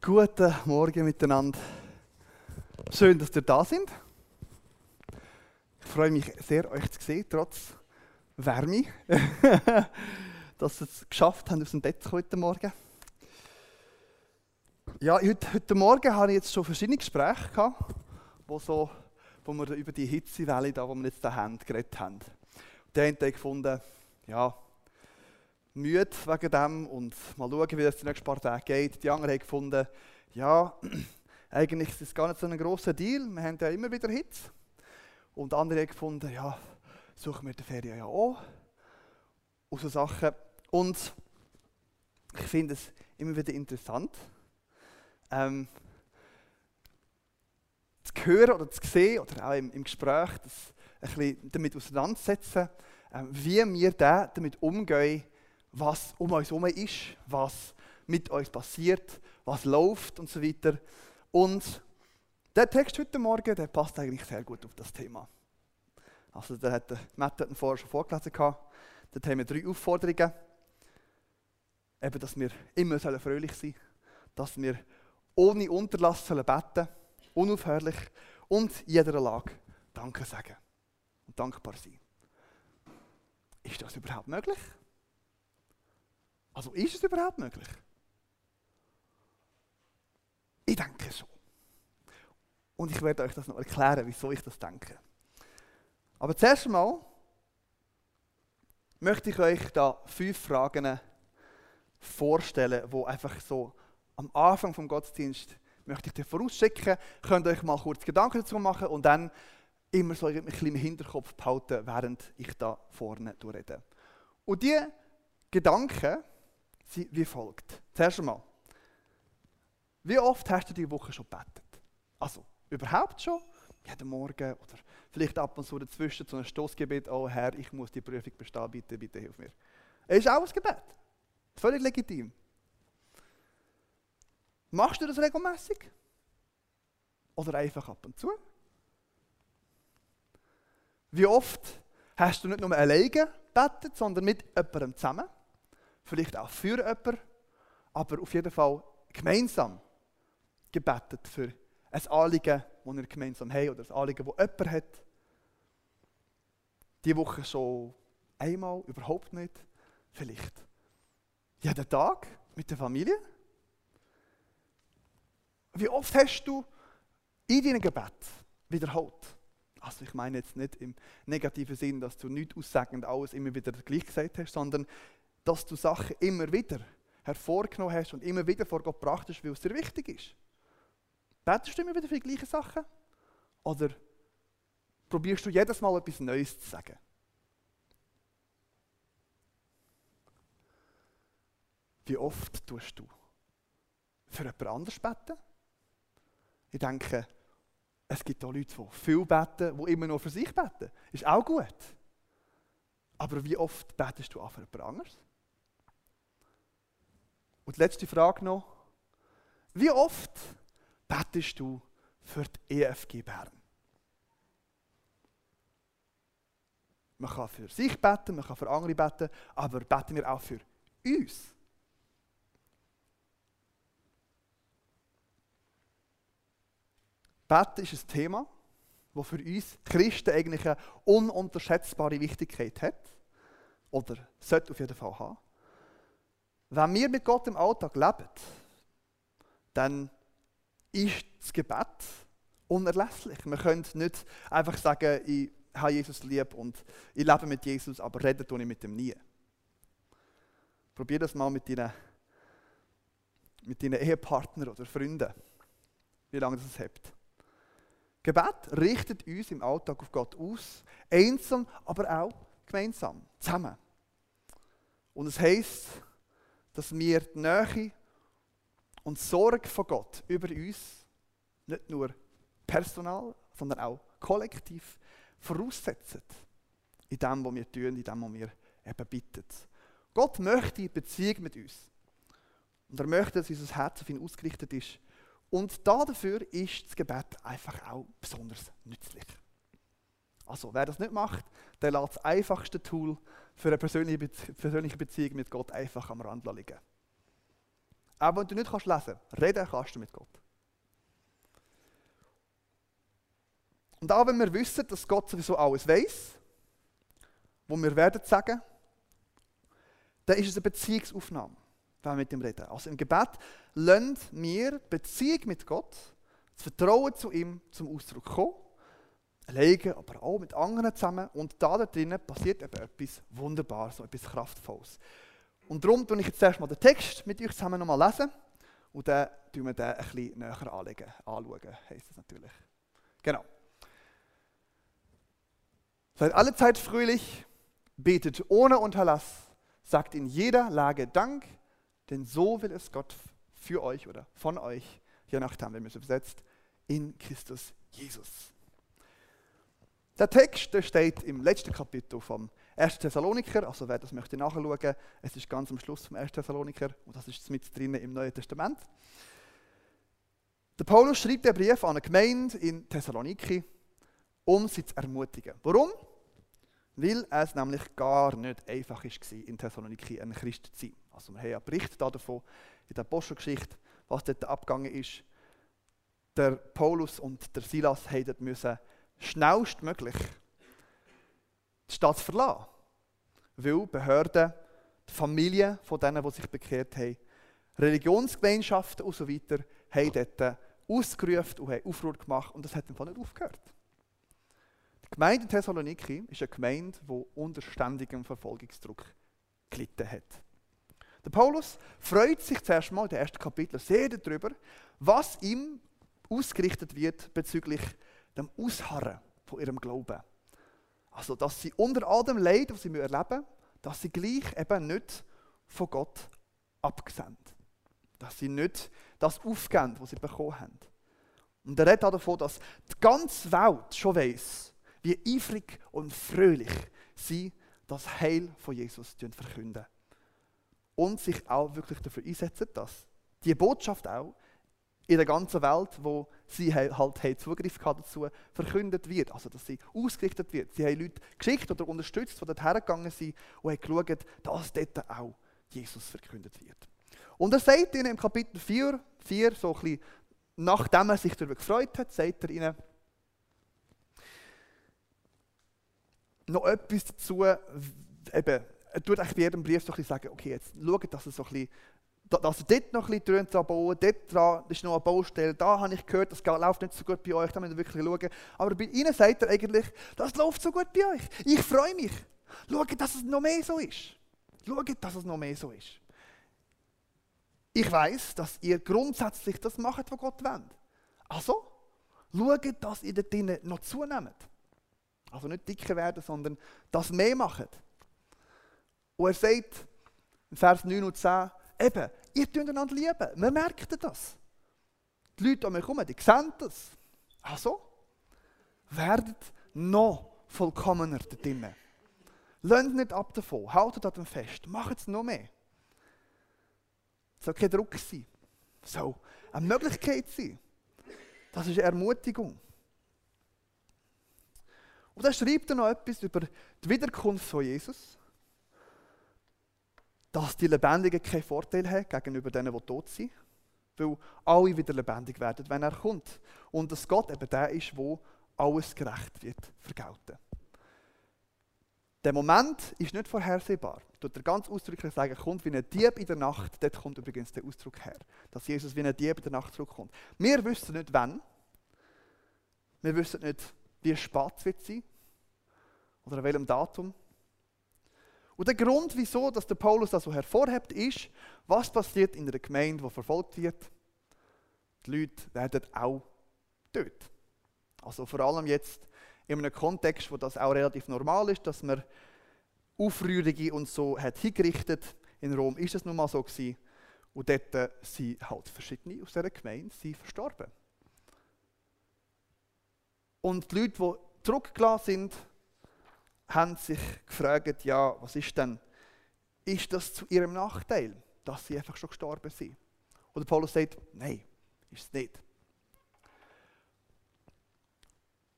Guten Morgen miteinander. Schön, dass ihr da sind. Ich freue mich sehr, euch zu sehen, trotz Wärme, dass ihr es geschafft habt, aus dem Bett heute Morgen. Ja, heute, heute Morgen habe ich jetzt schon verschiedene Gespräche gehabt, wo, so, wo wir über die Hitzewelle, die wir jetzt da haben, geredet haben. Und die haben gefunden, ja, müde wegen dem und mal schauen, wie das die nächsten paar Tage geht. Die anderen haben gefunden, ja, eigentlich ist es gar nicht so ein grosser Deal, wir haben ja immer wieder Hits. Und andere haben gefunden, ja, suchen wir die Ferien ja auch. Und so Sachen. Und ich finde es immer wieder interessant, ähm, zu hören oder zu sehen oder auch im, im Gespräch, das ein bisschen damit auseinandersetzen, ähm, wie wir da damit umgehen, was um uns herum ist, was mit uns passiert, was läuft und so weiter. Und der Text heute Morgen, der passt eigentlich sehr gut auf das Thema. Also der hat, Matt hat ihn vorher schon vorgelesen. Dort haben wir drei Aufforderungen. Eben, dass wir immer fröhlich sein sollen, dass wir ohne Unterlass sollen beten unaufhörlich und jeder Lage Danke sagen und dankbar sein. Ist das überhaupt möglich? Also ist es überhaupt möglich? Ich denke schon. Und ich werde euch das noch erklären, wieso ich das denke. Aber zuerst einmal möchte ich euch da fünf Fragen vorstellen, wo einfach so am Anfang vom Gottesdienst möchte ich dir vorausschicken, könnt euch mal kurz Gedanken dazu machen und dann immer so ein bisschen im Hinterkopf behalten, während ich da vorne rede. Und diese Gedanken sind wie folgt. Zuerst einmal, wie oft hast du diese Woche schon gebetet? Also, überhaupt schon? Jeden Morgen oder vielleicht ab und zu dazwischen zu einem Stoßgebet, oh Herr, ich muss die Prüfung bestehen, bitte, bitte hilf mir. Es ist auch ein Gebet. Völlig legitim. Machst du das regelmäßig? Oder einfach ab und zu? Wie oft hast du nicht nur alleine gebetet, sondern mit jemandem zusammen? Vielleicht auch für jemanden, aber auf jeden Fall gemeinsam gebetet für ein Anliegen, das wir gemeinsam haben oder ein Anliegen, das jemand hat. Die Woche schon einmal, überhaupt nicht, vielleicht jeden Tag mit der Familie. Wie oft hast du in deinem Gebet wiederholt? Also ich meine jetzt nicht im negativen Sinn, dass du nicht aussagend alles immer wieder gleich gesagt hast, sondern dass du Sachen immer wieder hervorgenommen hast und immer wieder vor Gott gebracht hast, weil es dir wichtig ist? Betest du immer wieder für die gleichen Sachen? Oder probierst du jedes Mal etwas Neues zu sagen? Wie oft tust du für jemand anderes beten? Ich denke, es gibt auch Leute, die viel beten, die immer nur für sich beten. Ist auch gut. Aber wie oft betest du auch für jemand anderes? Und die letzte Frage noch. Wie oft betest du für die EFG Bern? Man kann für sich beten, man kann für andere beten, aber beten wir auch für uns? Beten ist ein Thema, das für uns Christen eigentlich eine ununterschätzbare Wichtigkeit hat. Oder sollte auf jeden Fall haben. Wenn wir mit Gott im Alltag leben, dann ist das Gebet unerlässlich. Wir können nicht einfach sagen, ich habe Jesus lieb und ich lebe mit Jesus, aber reden tue ich mit ihm nie. Probier das mal mit deinen, mit deinen Ehepartner oder Freunden, wie lange das hebt. Gebet richtet uns im Alltag auf Gott aus, einsam, aber auch gemeinsam, zusammen. Und es heißt, dass wir die Nähe und Sorge von Gott über uns nicht nur personal, sondern auch kollektiv voraussetzen. In dem, was wir tun, in dem, was wir eben bitten. Gott möchte Beziehung mit uns. Und er möchte, dass unser Herz auf ihn ausgerichtet ist. Und dafür ist das Gebet einfach auch besonders nützlich. Also, wer das nicht macht, der lässt das einfachste Tool für eine persönliche, Beziehung mit Gott einfach am Rand liegen. Auch wenn du nicht kannst lesen kannst, reden kannst du mit Gott. Und auch wenn wir wissen, dass Gott sowieso alles weiß, wo wir werden sagen, dann ist es eine Beziehungsaufnahme, wenn wir mit ihm reden. Also im Gebet lernen wir Beziehung mit Gott, das Vertrauen zu ihm zum Ausdruck kommen, alleine, aber auch mit anderen zusammen. Und da drinnen passiert eben etwas Wunderbares, etwas Kraftvolles. Und darum tue ich jetzt erstmal den Text mit euch zusammen nochmal lesen und dann tun wir den ein bisschen näher anlegen, anschauen, heisst das natürlich. Genau. Seid alle Zeit fröhlich, betet ohne Unterlass, sagt in jeder Lage Dank, denn so will es Gott für euch oder von euch, je nachdem, wenn man es übersetzt, in Christus Jesus. Der Text der steht im letzten Kapitel vom 1. Thessaloniker, also wer das möchte nachschauen, es ist ganz am Schluss vom 1. Thessaloniker und das ist mit drinnen im Neuen Testament. Der Paulus schreibt den Brief an eine Gemeinde in Thessaloniki, um sie zu ermutigen. Warum? Weil es nämlich gar nicht einfach war, in Thessaloniki ein Christ zu sein. Also wir haben einen Bericht davon in der Apostelgeschichte, was dort abgegangen ist. Der Paulus und der Silas mussten schnellstmöglich die Stadt verlassen. Weil Behörden, die Familien von denen, die sich bekehrt haben, Religionsgemeinschaften und so weiter, haben dort ausgerufen und haben Aufruhr gemacht und das hat einfach nicht aufgehört. Die Gemeinde Thessaloniki ist eine Gemeinde, die unter ständigem Verfolgungsdruck gelitten hat. Der Paulus freut sich zuerst mal in den ersten Kapitel sehr darüber, was ihm ausgerichtet wird bezüglich dem Ausharren von ihrem Glauben. Also, dass sie unter all dem Leid, das sie erleben müssen, dass sie gleich eben nicht von Gott abgesehen. Dass sie nicht das aufgeben, was sie bekommen haben. Und er redet auch davon, dass die ganze Welt schon weiß, wie eifrig und fröhlich sie das Heil von Jesus verkünden. Und sich auch wirklich dafür einsetzen, dass die Botschaft auch in der ganzen Welt, wo sie halt Zugriff dazu, verkündet wird. Also, dass sie ausgerichtet wird. Sie haben Leute geschickt oder unterstützt, die dort hergegangen sind und haben geschaut, dass dort auch Jesus verkündet wird. Und er sagt ihnen im Kapitel 4, 4 so ein bisschen, nachdem er sich darüber gefreut hat, sagt er ihnen noch etwas dazu, eben, er tut eigentlich bei jedem Brief so ein bisschen sagen, okay, jetzt schaut, dass er so ein bisschen dass ihr dort noch ein bisschen dran bauen, dort dran ist noch eine Baustelle, da habe ich gehört, das läuft nicht so gut bei euch, da müsst ihr wirklich schauen. Aber bei ihnen sagt er eigentlich, das läuft so gut bei euch. Ich freue mich. Schaut, dass es noch mehr so ist. Schaut, dass es noch mehr so ist. Ich weiß, dass ihr grundsätzlich das macht, was Gott will. Also, schaut, dass ihr dort drinnen noch zunehmt. Also nicht dicker werden, sondern das mehr macht. Und er sagt in Vers 9 und 10, eben, ihr tut einander lieben. Man merkt das. Die Leute um mich herum, die sehen das. Also, werdet noch vollkommener da drinnen. Lasst nicht ab davon, haltet an dem fest, macht es noch mehr. Es soll kein Druck sein. Es soll eine Möglichkeit sein. Das ist Ermutigung. Und dann schreibt er noch etwas über die Wiederkunft von Jesus dass die Lebendigen keinen Vorteil haben gegenüber denen, die tot sind. Weil alle wieder lebendig werden, wenn er kommt. Und dass Gott eben der ist, wo alles gerecht wird vergelten. Der Moment ist nicht vorhersehbar. Tut er ganz ausdrücklich sagen, kommt wie ein Dieb in der Nacht. Dort kommt übrigens der Ausdruck her, dass Jesus wie ein Dieb in der Nacht zurückkommt. Wir wissen nicht wann. Wir wissen nicht, wie spät es wird sein oder an welchem Datum. Und der Grund, wieso dass der Paulus das so hervorhebt, ist, was passiert in einer Gemeinde, die verfolgt wird. Die Leute werden auch tot. Also vor allem jetzt in einem Kontext, wo das auch relativ normal ist, dass man Aufrührige und so hat hingerichtet. In Rom ist es nun mal so gewesen. Und dort sind halt verschiedene aus dieser Gemeinde sind verstorben. Und die Leute, die zurückgelassen sind, haben sich gefragt, ja, was ist denn, ist das zu ihrem Nachteil, dass sie einfach schon gestorben sind? Oder Paulus sagt, nein, ist es nicht.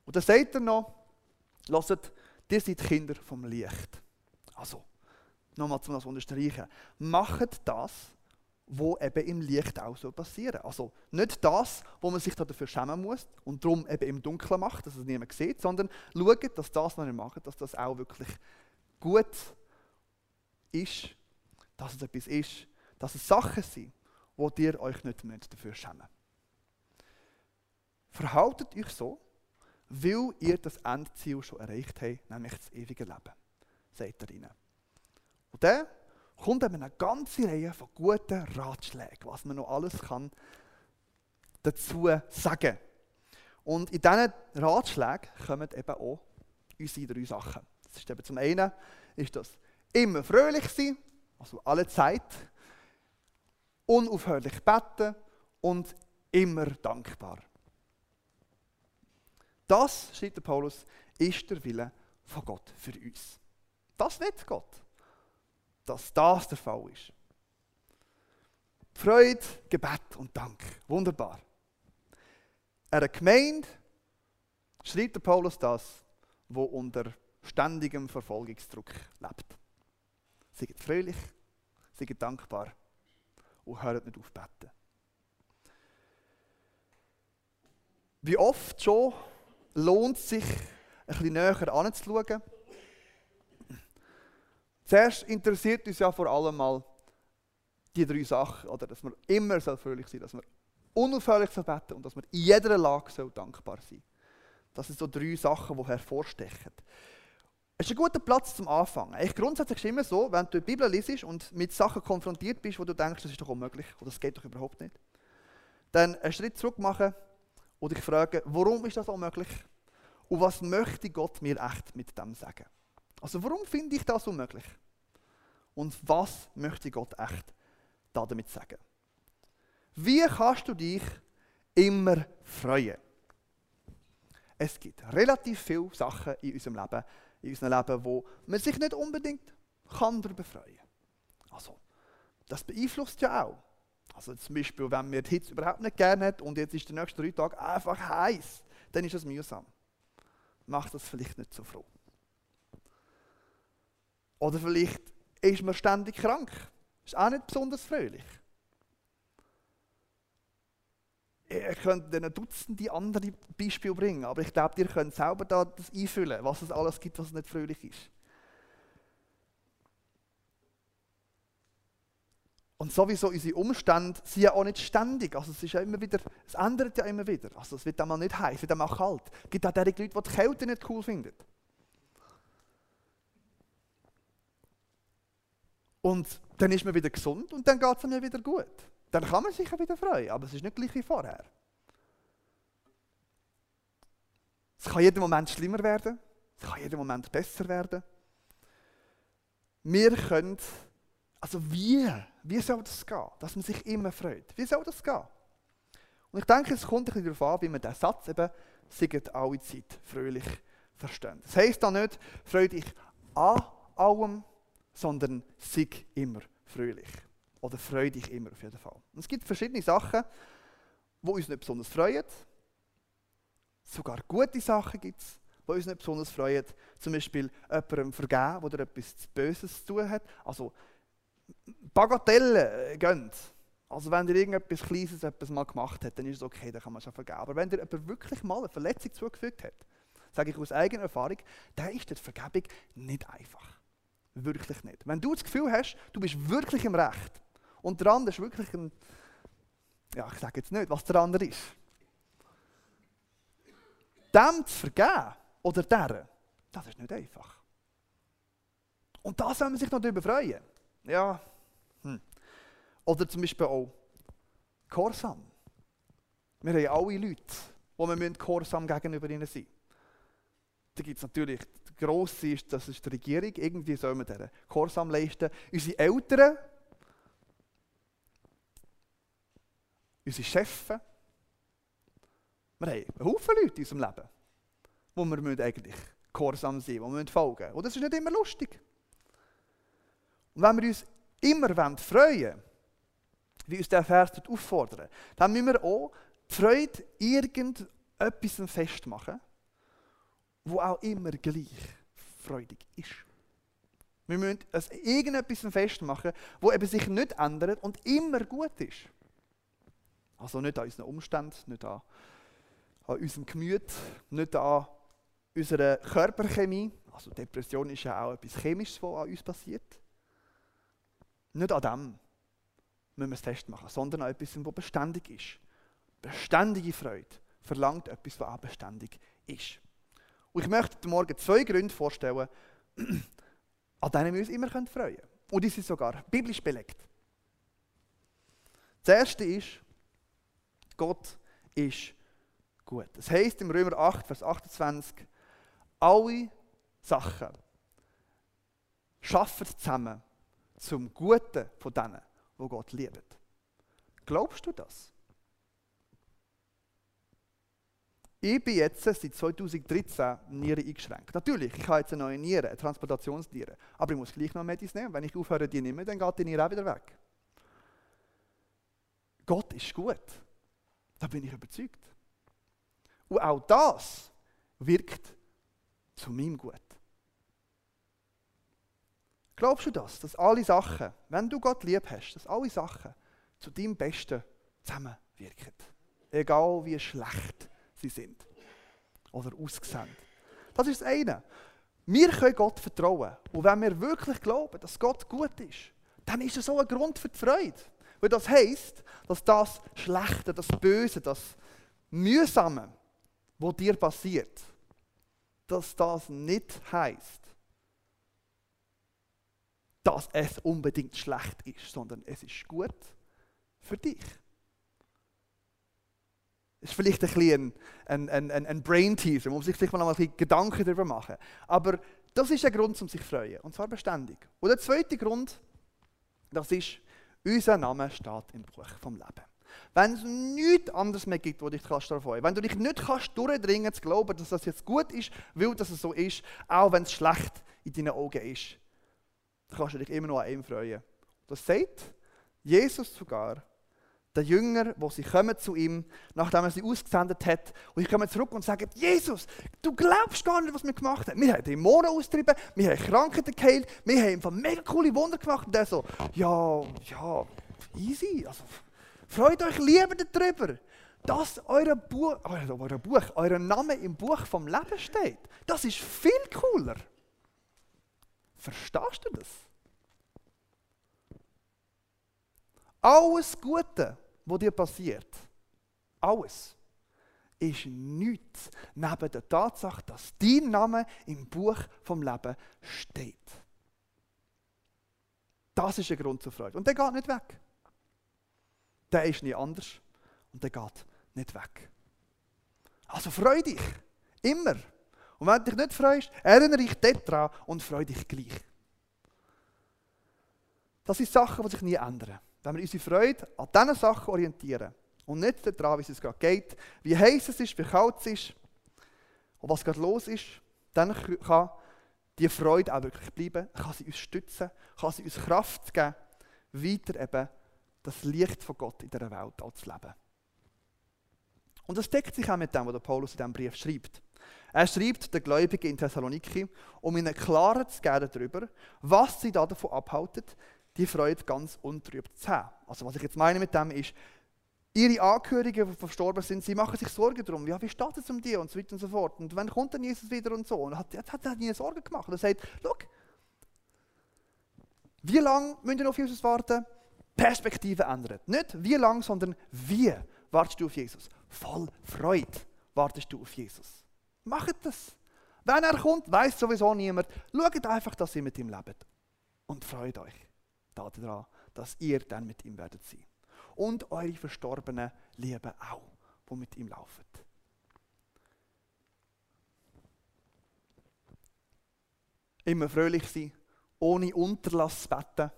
Und dann sagt er noch, lasst, ihr seid Kinder vom Licht. Also, nochmal zum das unterstreichen. Macht das, wo eben im Licht auch so passieren. Also nicht das, wo man sich dafür schämen muss und darum eben im Dunkeln macht, dass es niemand sieht, sondern schauen, dass das, was ihr macht, dass das auch wirklich gut ist, dass es etwas ist, dass es Sachen sind, wo ihr euch nicht dafür schämen. Verhaltet euch so, weil ihr das Endziel schon erreicht habt, nämlich das ewige Leben, sagt er ihnen. Und dann kommt eben eine ganze Reihe von guten Ratschlägen, was man noch alles kann dazu sagen. Und in diesen Ratschlägen kommen eben auch unsere drei Sachen. Das ist eben zum einen ist das immer fröhlich sein, also alle Zeit, unaufhörlich beten und immer dankbar. Das, schreibt der Paulus, ist der Wille von Gott für uns. Das will Gott, dass das der Fall ist. Freude, Gebet und Dank. Wunderbar. Eine Gemeinde schreibt der Paulus das, wo unter ständigem Verfolgungsdruck lebt. Seid fröhlich, seid dankbar und hört nicht auf beten. Wie oft schon lohnt es sich, ein bisschen näher anzuschauen. Zuerst interessiert uns ja vor allem mal die drei Sachen, oder dass wir immer so fröhlich sind, dass wir unaufhörlich so beten und dass wir in jeder Lage so dankbar sind. Das sind so drei Sachen, die hervorstechen. Es ist ein guter Platz zum Anfangen. Ich grundsätzlich ist es immer so, wenn du die Bibel liest und mit Sachen konfrontiert bist, wo du denkst, das ist doch unmöglich oder das geht doch überhaupt nicht, dann einen Schritt zurück machen und dich fragen, warum ist das unmöglich? Und was möchte Gott mir echt mit dem sagen? Also warum finde ich das unmöglich? Und was möchte Gott echt damit sagen? Wie kannst du dich immer freuen? Es gibt relativ viele Sachen in unserem Leben, in unserem Leben, wo man sich nicht unbedingt kann darüber freuen Also, das beeinflusst ja auch. Also zum Beispiel, wenn man die Hitze überhaupt nicht gerne hat und jetzt ist der nächste drei Tage einfach heiß, dann ist das mühsam. Macht das vielleicht nicht so froh. Oder vielleicht ist man ständig krank. Ist auch nicht besonders fröhlich. Ihr könnt eine Dutzende andere Beispiele bringen, aber ich glaube, ihr könnt selber da das einfüllen, was es alles gibt, was nicht fröhlich ist. Und sowieso unsere Umstände sind ja auch nicht ständig. Also es ist ja immer wieder, es ändert ja immer wieder. Also es wird einmal nicht heiß, es wird einmal kalt. Es gibt auch Leute, die die Kälte nicht cool finden. Und dann ist man wieder gesund und dann geht es mir wieder gut. Dann kann man sich wieder freuen, aber es ist nicht gleich wie vorher. Es kann jeden Moment schlimmer werden, es kann jeden Moment besser werden. Wir können, also wie, wie soll das gehen, dass man sich immer freut? Wie soll das gehen? Und ich denke, es kommt ein bisschen darauf an, wie man diesen Satz eben, sieget alle Zeit fröhlich versteht. Das heisst dann nicht, freu dich an allem, sondern sieg immer fröhlich. Oder freu dich immer auf jeden Fall. Und es gibt verschiedene Sachen, die uns nicht besonders freuen. Sogar gute Sachen gibt es, die uns nicht besonders freuen. Zum Beispiel jemandem vergeben, der etwas Böses zu tun hat. Also Bagatellen gehen. Also wenn ihr irgendetwas Kleines etwas mal gemacht hat, dann ist es okay, dann kann man schon vergeben. Aber wenn dir jemand wirklich mal eine Verletzung zugefügt hat, sage ich aus eigener Erfahrung, dann ist die Vergebung nicht einfach. Wirklich nicht. Wenn du das Gefühl hast, du bist wirklich im Recht und der andere ist wirklich ein, ja, ich sage jetzt nicht, was der andere ist. Dem zu vergeben oder deren, das ist nicht einfach. Und da soll man sich noch darüber freuen. Ja. Hm. Oder zum Beispiel auch Gehorsam. Wir haben alle Leute, wo wir Gehorsam gegenüber ihnen sein müssen. Da gibt es natürlich, der grosse ist, das ist die Regierung, irgendwie soll man deren Gehorsam leisten. Unsere Eltern, unsere Chefs. Wir haben einen Haufen Leute in unserem Leben, wo wir eigentlich gehorsam sein müssen, wo wir folgen müssen. Und das ist nicht immer lustig. Und wenn wir uns immer freuen wie uns der Vers auffordert, dann müssen wir auch die Freude irgendetwas festmachen, wo auch immer gleich freudig ist. Wir müssen es irgendetwas festmachen, wo eben sich nicht ändert und immer gut ist. Also nicht an unseren Umständen, nicht an, an unserem Gemüt, nicht an unserer Körperchemie. Also Depression ist ja auch etwas Chemisches, was an uns passiert. Nicht an dem müssen wir es festmachen, sondern an etwas, was beständig ist. Beständige Freude verlangt etwas, was auch beständig ist. Und ich möchte heute Morgen zwei Gründe vorstellen, an denen wir uns immer freuen können. Und die sind sogar biblisch belegt. Das erste ist, Gott ist gut. Das heißt im Römer 8, Vers 28, alle Sachen schaffen zusammen zum Guten von denen, wo Gott liebt. Glaubst du das? Ich bin jetzt seit 2013 Niere eingeschränkt. Natürlich, ich habe jetzt eine neue Niere, eine Transplantationsniere. Aber ich muss gleich noch Medis nehmen. Wenn ich aufhöre, die nehmen, dann geht die Niere auch wieder weg. Gott ist gut. Da bin ich überzeugt. Und auch das wirkt zu meinem Gut. Glaubst du das, dass alle Sachen, wenn du Gott lieb hast, dass alle Sachen zu deinem Besten zusammenwirken? Egal wie schlecht sie sind oder aussehen. Das ist das eine. Wir können Gott vertrauen. Und wenn wir wirklich glauben, dass Gott gut ist, dann ist das so ein Grund für die Freude. Weil das heisst, dass das Schlechte, das Böse, das Mühsame, was dir passiert, dass das nicht heisst, dass es unbedingt schlecht ist, sondern es ist gut für dich. Das ist vielleicht ein ein, ein, ein, ein Brain-Teaser, man muss sich vielleicht mal ein Gedanken darüber machen. Aber das ist ein Grund, um sich zu freuen, und zwar beständig. Und der zweite Grund, das ist, unser Name steht im Buch vom Leben. Wenn es nichts anderes mehr gibt, wo dich kannst freuen wenn du dich nicht kannst durchdringen zu glauben, dass das jetzt gut ist, weil das so ist, auch wenn es schlecht in deinen Augen ist, dann kannst du dich immer noch an ihm freuen. Das sagt Jesus sogar der Jünger, wo sie kommen zu ihm, nachdem er sie ausgesendet hat, und ich komme zurück und sage, Jesus, du glaubst gar nicht, was wir gemacht haben. Wir haben Dämonen austrieben, wir haben Krankheiten geheilt, wir haben einfach mega coole Wunder gemacht. Und er so, ja, ja, easy. Also, freut euch lieber darüber, dass euer Buch, euer Buch, euer Name im Buch vom Leben steht. Das ist viel cooler. Verstehst du das? Alles Gute, was dir passiert, alles, ist nichts neben der Tatsache, dass dein Name im Buch vom Leben steht. Das ist ein Grund zur Freude. Und der geht nicht weg. Der ist nie anders und der geht nicht weg. Also freu dich. Immer. Und wenn du dich nicht freust, erinnere dich daran und freu dich gleich. Das sind Sachen, die sich nie ändern. Wenn wir unsere Freude an diesen Sachen orientieren und nicht daran, wie es gerade geht, wie heiß es ist, wie kalt es ist und was gerade los ist, dann kann die Freude auch wirklich bleiben, kann sie uns stützen, kann sie uns Kraft geben, weiter eben das Licht von Gott in dieser Welt zu leben. Und das deckt sich auch mit dem, was der Paulus in diesem Brief schreibt. Er schreibt den Gläubigen in Thessaloniki, um ihnen Klarheit zu geben darüber, was sie davon abhalten, die Freude ganz untrübt zu haben. Also was ich jetzt meine mit dem ist, ihre Angehörigen, die verstorben sind, sie machen sich Sorgen darum, ja, wie steht es um die und so weiter und so fort. Und wann kommt dann Jesus wieder und so? Und hat, hat, hat, ihnen Sorgen gemacht. Und er sagt, schau, wie lange müsst ihr auf Jesus warten? Perspektive ändern. Nicht wie lange, sondern wie wartest du auf Jesus? Voll Freude wartest du auf Jesus. Macht das. Wenn er kommt, weiß sowieso niemand. Schaut einfach, dass ihr mit ihm lebt. Und freut euch daran, dass ihr dann mit ihm werdet sein. Und eure Verstorbenen lieben auch, die mit ihm laufen. Immer fröhlich sein, ohne Unterlass beten.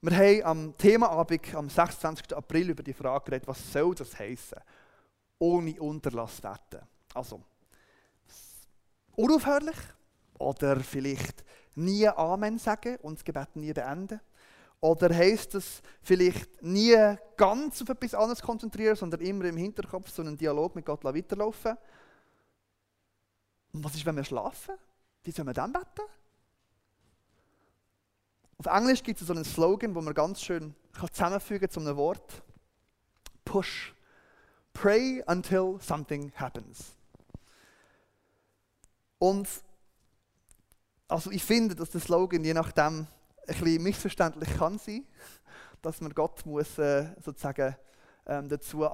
Wir haben am Themaabend am 26. April über die Frage geredet, was soll das heißen? Ohne Unterlass beten. Also, unaufhörlich oder vielleicht nie Amen sagen und das Gebet nie beenden? Oder heißt es vielleicht nie ganz auf etwas anderes konzentrieren, sondern immer im Hinterkopf so einen Dialog mit Gott weiterlaufen? Und was ist, wenn wir schlafen? Wie sollen wir dann beten? Auf Englisch gibt es so einen Slogan, wo man ganz schön zusammenfügen kann zu einem Wort. Push. Pray until something happens. Und also ich finde, dass der Slogan je nachdem ein bisschen missverständlich kann sein, dass man Gott muss äh, sozusagen ähm, dazu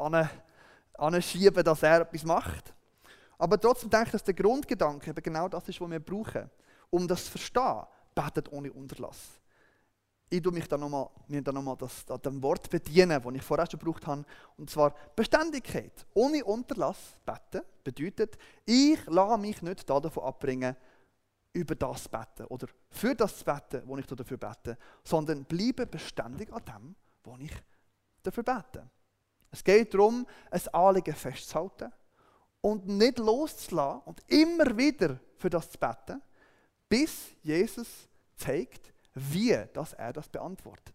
anschieben, dass er etwas macht. Aber trotzdem denke ich, dass der Grundgedanke eben genau das ist, was wir brauchen, um das zu verstehen. Betet ohne Unterlass. Ich tue mich dann nochmal, nochmal das, das Wort bedienen, das ich vorher schon gebraucht habe. Und zwar Beständigkeit. Ohne Unterlass beten bedeutet, ich lasse mich nicht davon abbringen, über das beten oder für das beten, wo ich dafür bete, sondern bleibe beständig an dem, wo ich dafür bete. Es geht darum, ein Anliegen festzuhalten und nicht loszulassen und immer wieder für das zu beten, bis Jesus zeigt, wie dass er das beantwortet.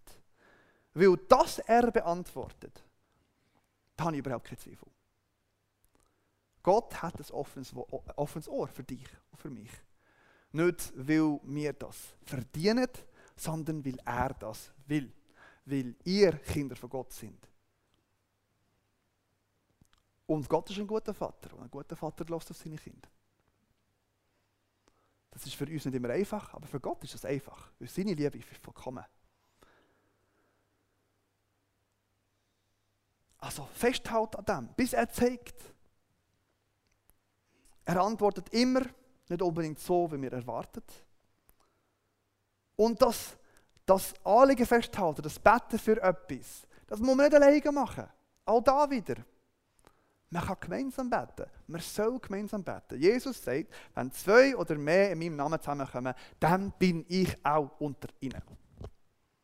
Weil das er beantwortet, da habe ich überhaupt keinen Zweifel. Gott hat ein offenes Ohr für dich und für mich. Nicht, weil wir das verdienen, sondern weil er das will. Weil ihr Kinder von Gott sind. Und Gott ist ein guter Vater. Und ein guter Vater lässt auf seine Kinder. Das ist für uns nicht immer einfach, aber für Gott ist das einfach. Weil seine Liebe ist vollkommen. Also festhalten an dem, bis er zeigt. Er antwortet immer, nicht unbedingt so, wie wir erwartet. Und das, das Anliegen festhalten, das Betten für etwas, das muss man nicht alleine machen. Auch da wieder. Man kann gemeinsam beten. Man soll gemeinsam beten. Jesus sagt, wenn zwei oder mehr in meinem Namen zusammenkommen, dann bin ich auch unter ihnen.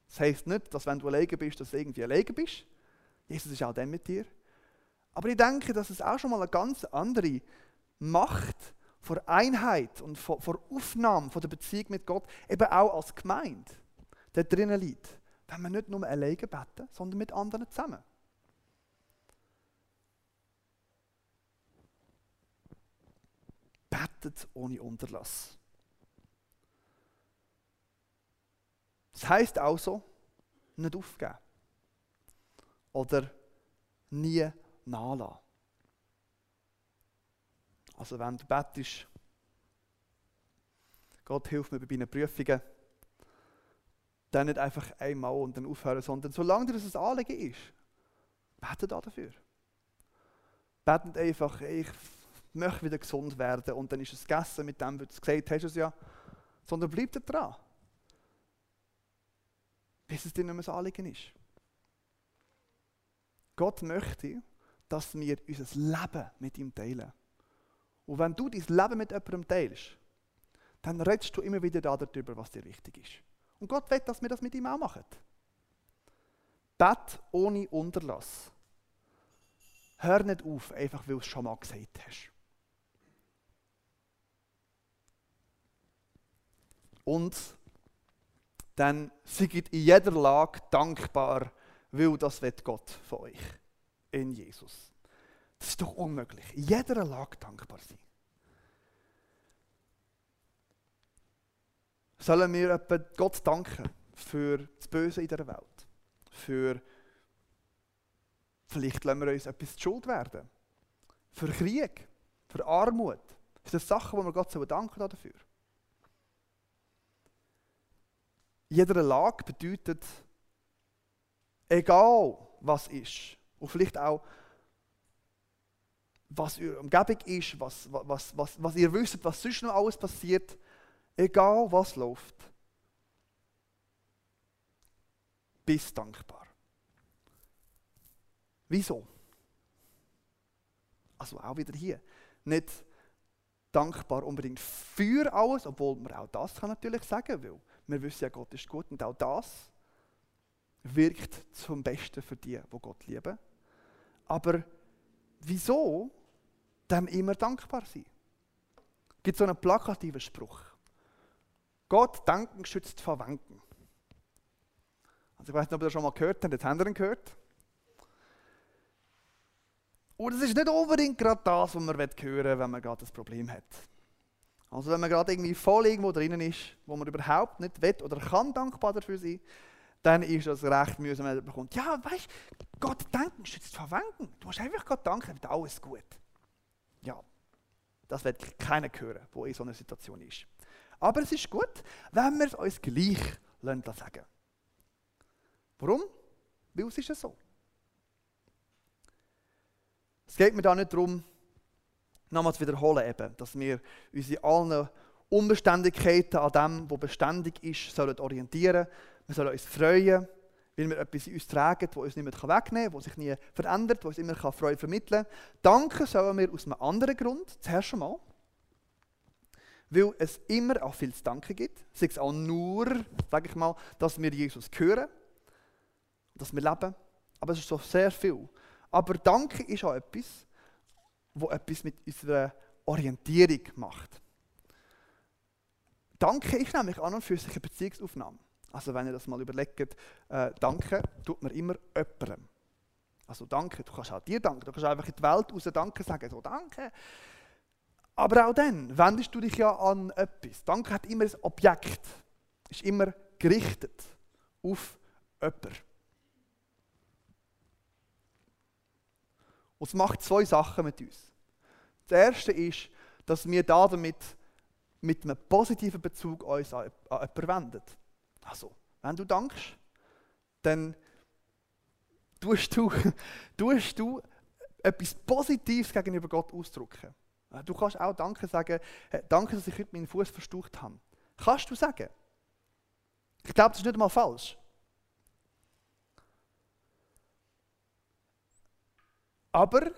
Das heisst nicht, dass wenn du alleine bist, dass du irgendwie alleine bist. Jesus ist auch dann mit dir. Aber ich denke, dass es auch schon mal eine ganz andere Macht vor Einheit und vor, vor Aufnahme von der Beziehung mit Gott eben auch als Gemeinde da drinnen liegt. Wenn wir nicht nur alleine beten, sondern mit anderen zusammen. betet ohne Unterlass. Das heißt also, nicht aufgeben. Oder nie nachlassen. Also wenn du betest, Gott hilft mir bei meinen Prüfungen, dann nicht einfach einmal und dann aufhören, sondern solange dir das ein Anliegen ist, bete da dafür. Betet einfach, ich möchte wieder gesund werden und dann ist es gegessen mit dem, was du gesagt hast, es ja. Sondern bleib da dran. Bis es dir nicht mehr so Anliegen ist. Gott möchte, dass wir unser Leben mit ihm teilen. Und wenn du dein Leben mit jemandem teilst, dann redest du immer wieder darüber, was dir wichtig ist. Und Gott will, dass wir das mit ihm auch machen. Bet ohne Unterlass. Hör nicht auf, einfach weil du es schon mal gesagt hast. Und dann seid in jeder Lage dankbar, weil das wird Gott von euch in Jesus. Das ist doch unmöglich. In jeder Lage dankbar sein. Sollen wir Gott danken für das Böse in der Welt? Für vielleicht lassen wir uns etwas zu Schuld werden. Für Krieg, für Armut. Das sind Sachen, wo wir Gott danken dafür. jeder Lage bedeutet, egal was ist, und vielleicht auch, was eure Umgebung ist, was, was, was, was ihr wisst, was sonst noch alles passiert, egal was läuft, bist dankbar. Wieso? Also auch wieder hier. Nicht dankbar unbedingt für alles, obwohl man auch das kann natürlich sagen will. Wir wissen ja, Gott ist gut und auch das wirkt zum Besten für die, wo Gott lieben. Aber wieso dann immer dankbar sein? Es gibt so einen plakativen Spruch. Gott danken schützt vor Wanken. Also ich weiß nicht, ob ihr das schon mal gehört habt, jetzt habt ihr gehört. Und es ist nicht unbedingt gerade das, was man hören will, wenn man gerade das Problem hat. Also wenn man gerade irgendwie voll irgendwo drinnen ist, wo man überhaupt nicht will oder kann dankbar dafür sein, dann ist das recht mühsam, wenn man bekommt. Ja, weißt Gott danken, du jetzt verwenden. Du musst einfach Gott danken, wird alles gut. Ja, das wird keiner hören, der in so einer Situation ist. Aber es ist gut, wenn wir es uns gleich sagen Warum? Weil es ist so. Es geht mir da nicht darum, nochmals wiederholen, eben, dass wir uns in allen Unbeständigkeiten an dem, was beständig ist, sollen orientieren. Wir sollen uns freuen, weil wir etwas in uns tragen, das uns niemand wegnehmen kann, das sich nie verändert, das uns immer Freude vermitteln kann. Danken sollen wir aus einem anderen Grund, zuerst einmal, weil es immer auch viel zu danken gibt. Sei es auch nur, sage ich mal, dass wir Jesus hören, dass wir leben. Aber es ist so sehr viel. Aber Danke ist auch etwas, wo etwas mit unserer Orientierung macht. Danke ist nämlich an und für sich eine Beziehungsaufnahme. Also wenn ihr das mal überlegt, äh, Danke tut man immer jemandem. Also Danke, du kannst auch dir danken, du kannst einfach in die Welt raus Danke sagen, so Danke. Aber auch dann wendest du dich ja an etwas. Danke hat immer ein Objekt, ist immer gerichtet auf jemanden. Und es macht zwei Sachen mit uns. Das erste ist, dass wir damit mit einem positiven Bezug uns an jemanden wenden. Also, wenn du dankst, dann tust du, tust du etwas Positives gegenüber Gott ausdrücken. Du kannst auch Danke sagen, danke, dass ich heute meinen Fuß verstucht habe. Kannst du sagen. Ich glaube, das ist nicht mal falsch. Aber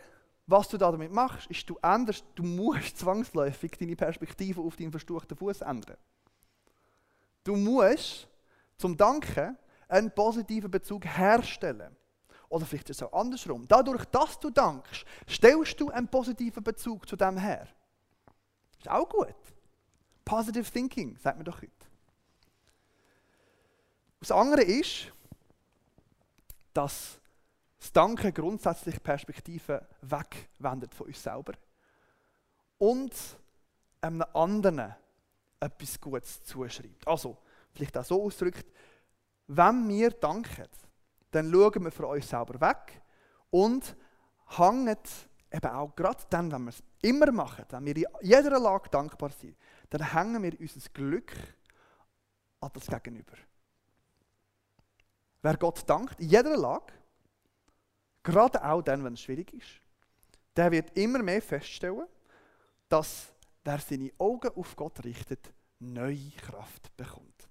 was du damit machst, ist, du änderst, du musst zwangsläufig deine Perspektive auf deinen verstuchten Fuß ändern. Du musst zum Danken einen positiven Bezug herstellen. Oder vielleicht ist es auch andersrum. Dadurch, dass du dankst, stellst du einen positiven Bezug zu dem her. Ist auch gut. Positive Thinking, sagt man doch heute. Das andere ist, dass das Danken grundsätzlich Perspektiven wegwendet von uns selber und einem anderen etwas Gutes zuschreibt. Also, vielleicht auch so ausdrückt, wenn wir danken, dann schauen wir von uns selber weg und hängen eben auch gerade dann, wenn wir es immer machen, wenn wir in jeder Lage dankbar sind, dann hängen wir unser Glück an das Gegenüber. Wer Gott dankt, in jeder Lage, Gerade auch dann, wenn es schwierig ist. Der wird immer mehr feststellen, dass wer seine Augen auf Gott richtet, neue Kraft bekommt.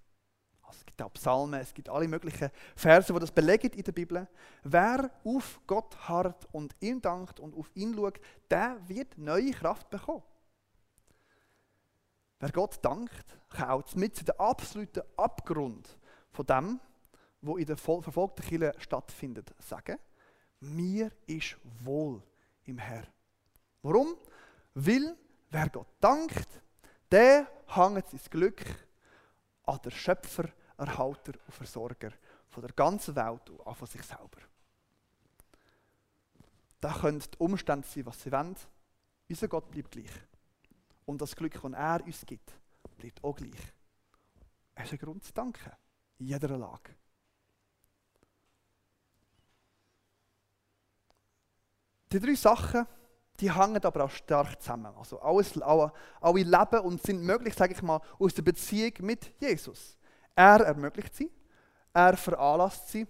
Also es gibt auch Psalmen, es gibt alle möglichen Verse, die das belegen in der Bibel. Wer auf Gott harrt und ihm dankt und auf ihn schaut, der wird neue Kraft bekommen. Wer Gott dankt, kann auch mit den absoluten Abgrund von dem, was in der verfolgten Kirche stattfindet, sagen, mir ist wohl im Herr. Warum? Weil, wer Gott dankt, der hängt sein Glück an der Schöpfer, Erhalter und Versorger von der ganzen Welt und auch von sich selber. Da können die Umstände sein, was sie wollen. Unser Gott bleibt gleich. Und das Glück, das er uns gibt, bleibt auch gleich. Es ist ein Grund zu danken. In jeder Lage. Die drei Sachen, die hängen aber auch stark zusammen. Also alles, alle, alle leben und sind möglich, sage ich mal, aus der Beziehung mit Jesus. Er ermöglicht sie, er veranlasst sie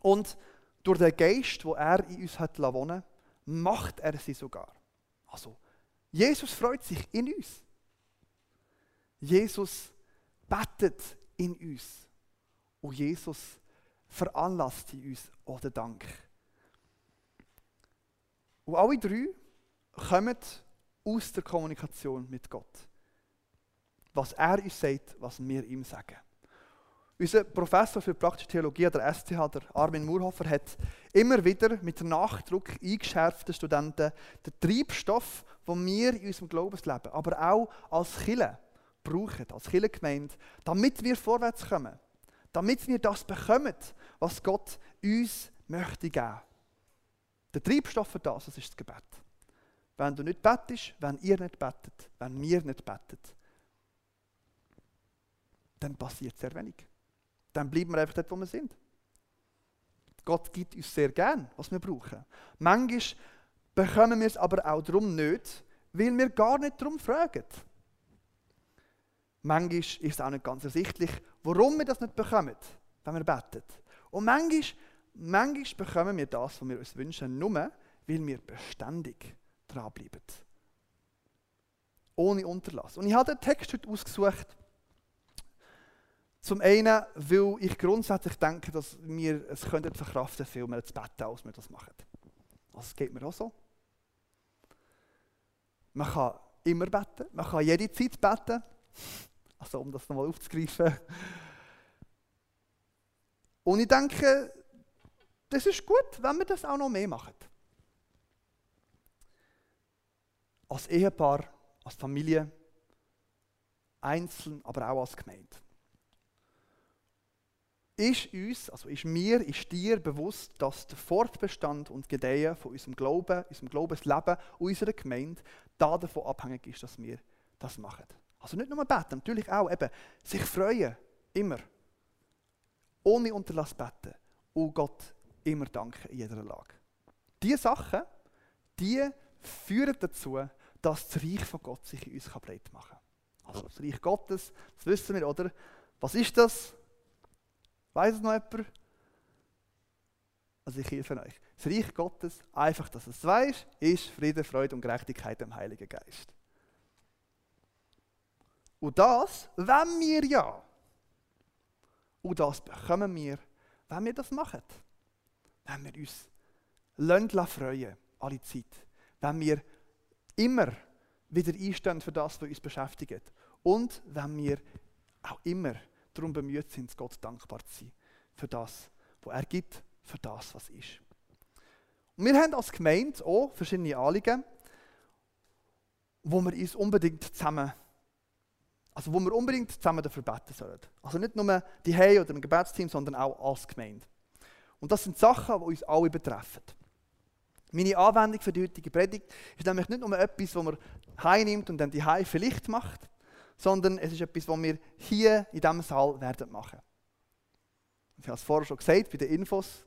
und durch den Geist, wo er in uns hat wohnen, macht er sie sogar. Also Jesus freut sich in uns. Jesus bettet in uns und Jesus veranlasst in uns auch den Dank. Und alle drei kommen aus der Kommunikation mit Gott. Was er uns sagt, was wir ihm sagen. Unser Professor für praktische Theologie an der STH, der Armin Murhofer, hat immer wieder mit Nachdruck eingeschärft, den Studenten, den Treibstoff, den wir in unserem Glaubensleben, aber auch als Kille brauchen, als Kirchengemeinde, damit wir vorwärts kommen. Damit wir das bekommen, was Gott uns möchte geben. Der Treibstoff für das, das ist das Gebet. Wenn du nicht bettest, wenn ihr nicht bettet, wenn wir nicht bettet, dann passiert sehr wenig. Dann bleiben wir einfach dort, wo wir sind. Gott gibt uns sehr gern, was wir brauchen. Manchmal bekommen wir es aber auch darum nicht, weil wir gar nicht darum fragen. Manchmal ist es auch nicht ganz ersichtlich, warum wir das nicht bekommen, wenn wir beten. Und manchmal, manchmal bekommen wir das, was wir uns wünschen, nur, weil wir beständig dranbleiben. Ohne Unterlass. Und ich habe den Text heute ausgesucht, zum einen, weil ich grundsätzlich denke, dass wir es könnten verkraften, viel mehr zu beten, als wir das machen. Es geht mir auch so. Man kann immer beten, man kann jede Zeit beten. Also um das nochmal aufzugreifen. Und ich denke, das ist gut, wenn wir das auch noch mehr machen. Als Ehepaar, als Familie, einzeln, aber auch als Gemeinde ist uns, also ist mir, ist dir bewusst, dass der Fortbestand und Gedeihen von unserem Glauben, unserem Glaubensleben, unserer Gemeinde davon abhängig ist, dass wir das machen. Also nicht nur beten, natürlich auch eben sich freuen, immer. Ohne Unterlass beten und Gott immer danken in jeder Lage. Diese Sachen, die führen dazu, dass das Reich von Gott sich in uns breit machen kann. Also das Reich Gottes, das wissen wir, oder? Was ist das? Weiß es noch jemand? Also ich helfe euch. Das Reich Gottes, einfach, dass es weiß, ist Friede, Freude und Gerechtigkeit im Heiligen Geist. Und das, wenn wir ja, und das bekommen wir, wenn wir das machen. Wenn wir uns lassen freuen, alle Zeit. Wenn wir immer wieder einstehen für das, was uns beschäftigt. Und wenn wir auch immer darum bemüht sind, Gott dankbar zu sein für das, was er gibt, für das, was ist. Und wir haben als Gemeinde auch verschiedene Anliegen, wo wir uns unbedingt zusammen, also wo wir unbedingt zusammen dafür beten sollen. Also nicht nur die Hey oder im Gebetsteam, sondern auch als Gemeinde. Und das sind Sachen, die uns alle betreffen. Meine Anwendung für die heutige Predigt ist nämlich nicht nur etwas, das man heimnimmt und dann die Hai vielleicht macht, sondern es ist etwas, was wir hier in diesem Saal werden machen. Ich habe es vorher schon gesagt bei den Infos.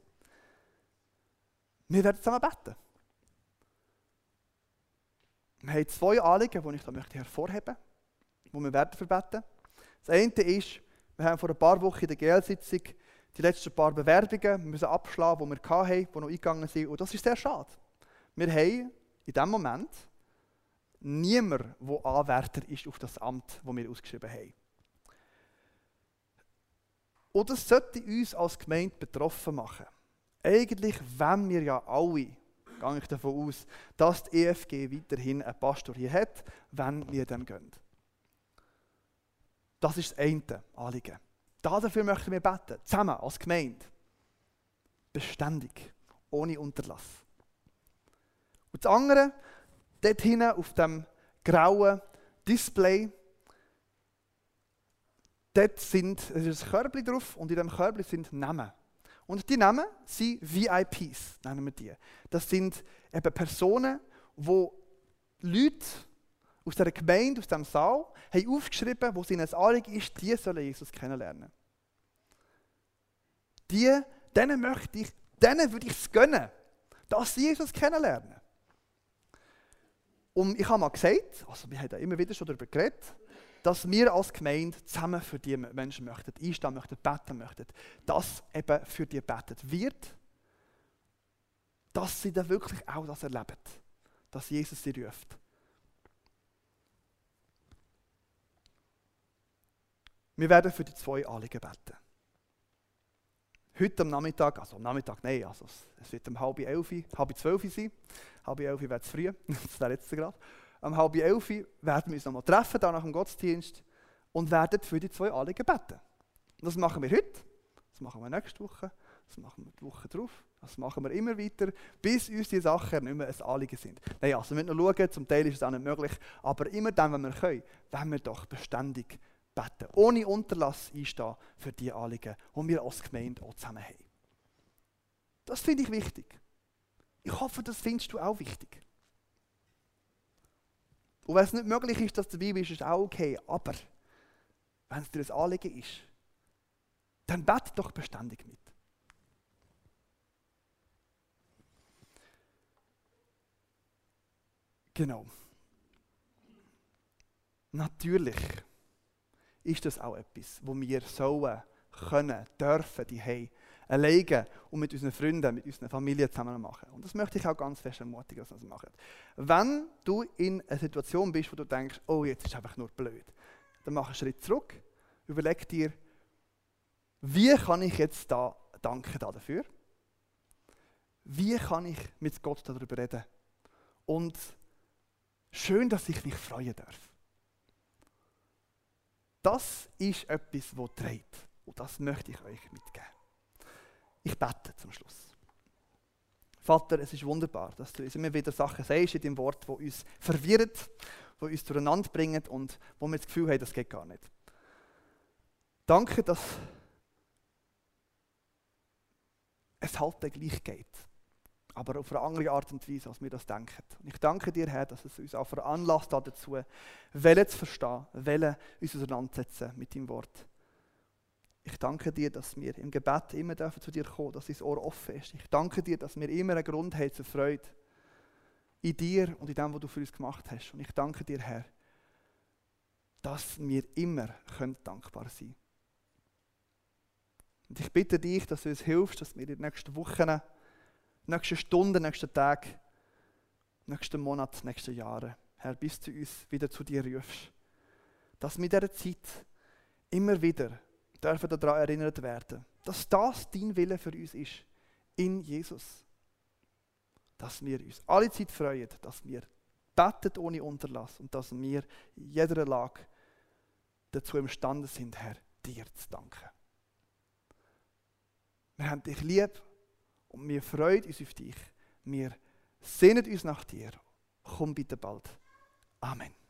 Wir werden zusammen beten. Wir haben zwei Anliegen, die ich da möchte hervorheben möchte, die wir werden verbeten. Das eine ist, wir haben vor ein paar Wochen in der GL-Sitzung die letzten paar Bewerbungen müssen abschlagen, die wir hatten, die noch eingegangen sind. Und das ist sehr schade. Wir haben in diesem Moment niemand, der Anwärter ist auf das Amt, das wir ausgeschrieben haben. Und das sollte uns als Gemeinde betroffen machen. Eigentlich, wenn wir ja alle, gehe ich davon aus, dass die EFG weiterhin einen Pastor hier hat, wenn wir dem gehen. Das ist das eine Anliegen. Dafür möchten wir beten, zusammen als Gemeinde. Beständig, ohne Unterlass. Und das andere, dort hinten auf dem grauen Display, dort sind, es ist ein Körbchen drauf und in diesem Körbchen sind Namen. Und die Namen sind VIPs, nennen wir die. Das sind eben Personen, wo Leute aus der Gemeinde, aus dem Saal, haben aufgeschrieben, wo es ihnen ein Anliegen ist, die sollen Jesus kennenlernen. Die, denen möchte ich, denen würde ich es gönnen, dass sie Jesus kennenlernen. Und ich habe mal gesagt, also wir haben da immer wieder schon darüber geredet, dass wir als Gemeinde zusammen für die Menschen möchten, einstehen möchten, beten möchten, dass eben für die betet wird, dass sie dann wirklich auch das erleben, dass Jesus sie ruft. Wir werden für die zwei Anliegen beten. Heute am Nachmittag, also am Nachmittag, nein, also es wird um halb elf, halb zwölf sein. Halb elf wäre zu früh, das wäre jetzt gerade. Um halb elf werden wir uns nochmal treffen, da nach dem Gottesdienst, und werden für die zwei Anliegen beten. Und das machen wir heute, das machen wir nächste Woche, das machen wir die Woche drauf, das machen wir immer weiter, bis uns die Sachen nicht mehr ein Anliegen sind. Nein, also wir müssen noch schauen, zum Teil ist es auch nicht möglich, aber immer dann, wenn wir können, werden wir doch beständig beten, ohne Unterlass einstehen für die Anliegen, die wir als Gemeinde auch zusammen haben. Das finde ich wichtig. Ich hoffe, das findest du auch wichtig. Und wenn es nicht möglich ist, dass du dabei bist, ist es auch okay. Aber wenn es dir ein Anliegen ist, dann bete doch beständig mit. Genau. Natürlich ist das auch etwas, wo wir sollen, können, dürfen, die haben, alleine und mit unseren Freunden, mit unserer Familie zusammen machen. Und das möchte ich auch ganz fest ermutigen, dass wir das machen. Wenn du in einer Situation bist, wo du denkst, oh, jetzt ist es einfach nur blöd, dann mach einen Schritt zurück, überleg dir, wie kann ich jetzt da danken dafür? Wie kann ich mit Gott darüber reden? Und schön, dass ich mich freuen darf. Das ist etwas, das trägt. Und das möchte ich euch mitgeben. Ich bete zum Schluss. Vater, es ist wunderbar, dass du uns immer wieder Sachen sagst in deinem Wort, die uns verwirren, die uns durcheinander bringen und wo wir das Gefühl haben, das geht gar nicht. Danke, dass es halt gleich geht. Aber auf eine andere Art und Weise, als wir das denken. Und ich danke dir, Herr, dass es uns auch veranlasst dazu, Welle zu verstehen, Welle uns auseinandersetzen mit deinem Wort. Ich danke dir, dass wir im Gebet immer dürfen zu dir kommen, dass dein Ohr offen ist. Ich danke dir, dass wir immer einen Grund haben zur Freude in dir und in dem, was du für uns gemacht hast. Und ich danke dir, Herr, dass wir immer dankbar sein können. Und ich bitte dich, dass du uns hilfst, dass wir in den nächsten Wochen, nächsten Stunden, nächsten Tagen, nächsten Monaten, nächsten Jahren, Herr, bis du uns wieder zu dir rufst. Dass wir in dieser Zeit immer wieder dürfen daran erinnert werden, dass das dein Wille für uns ist, in Jesus. Dass wir uns alle Zeit freuen, dass wir beten ohne Unterlass und dass wir in jeder Lage dazu imstande sind, Herr, dir zu danken. Wir haben dich lieb und wir freuen uns auf dich. Wir sehnen uns nach dir. Komm bitte bald. Amen.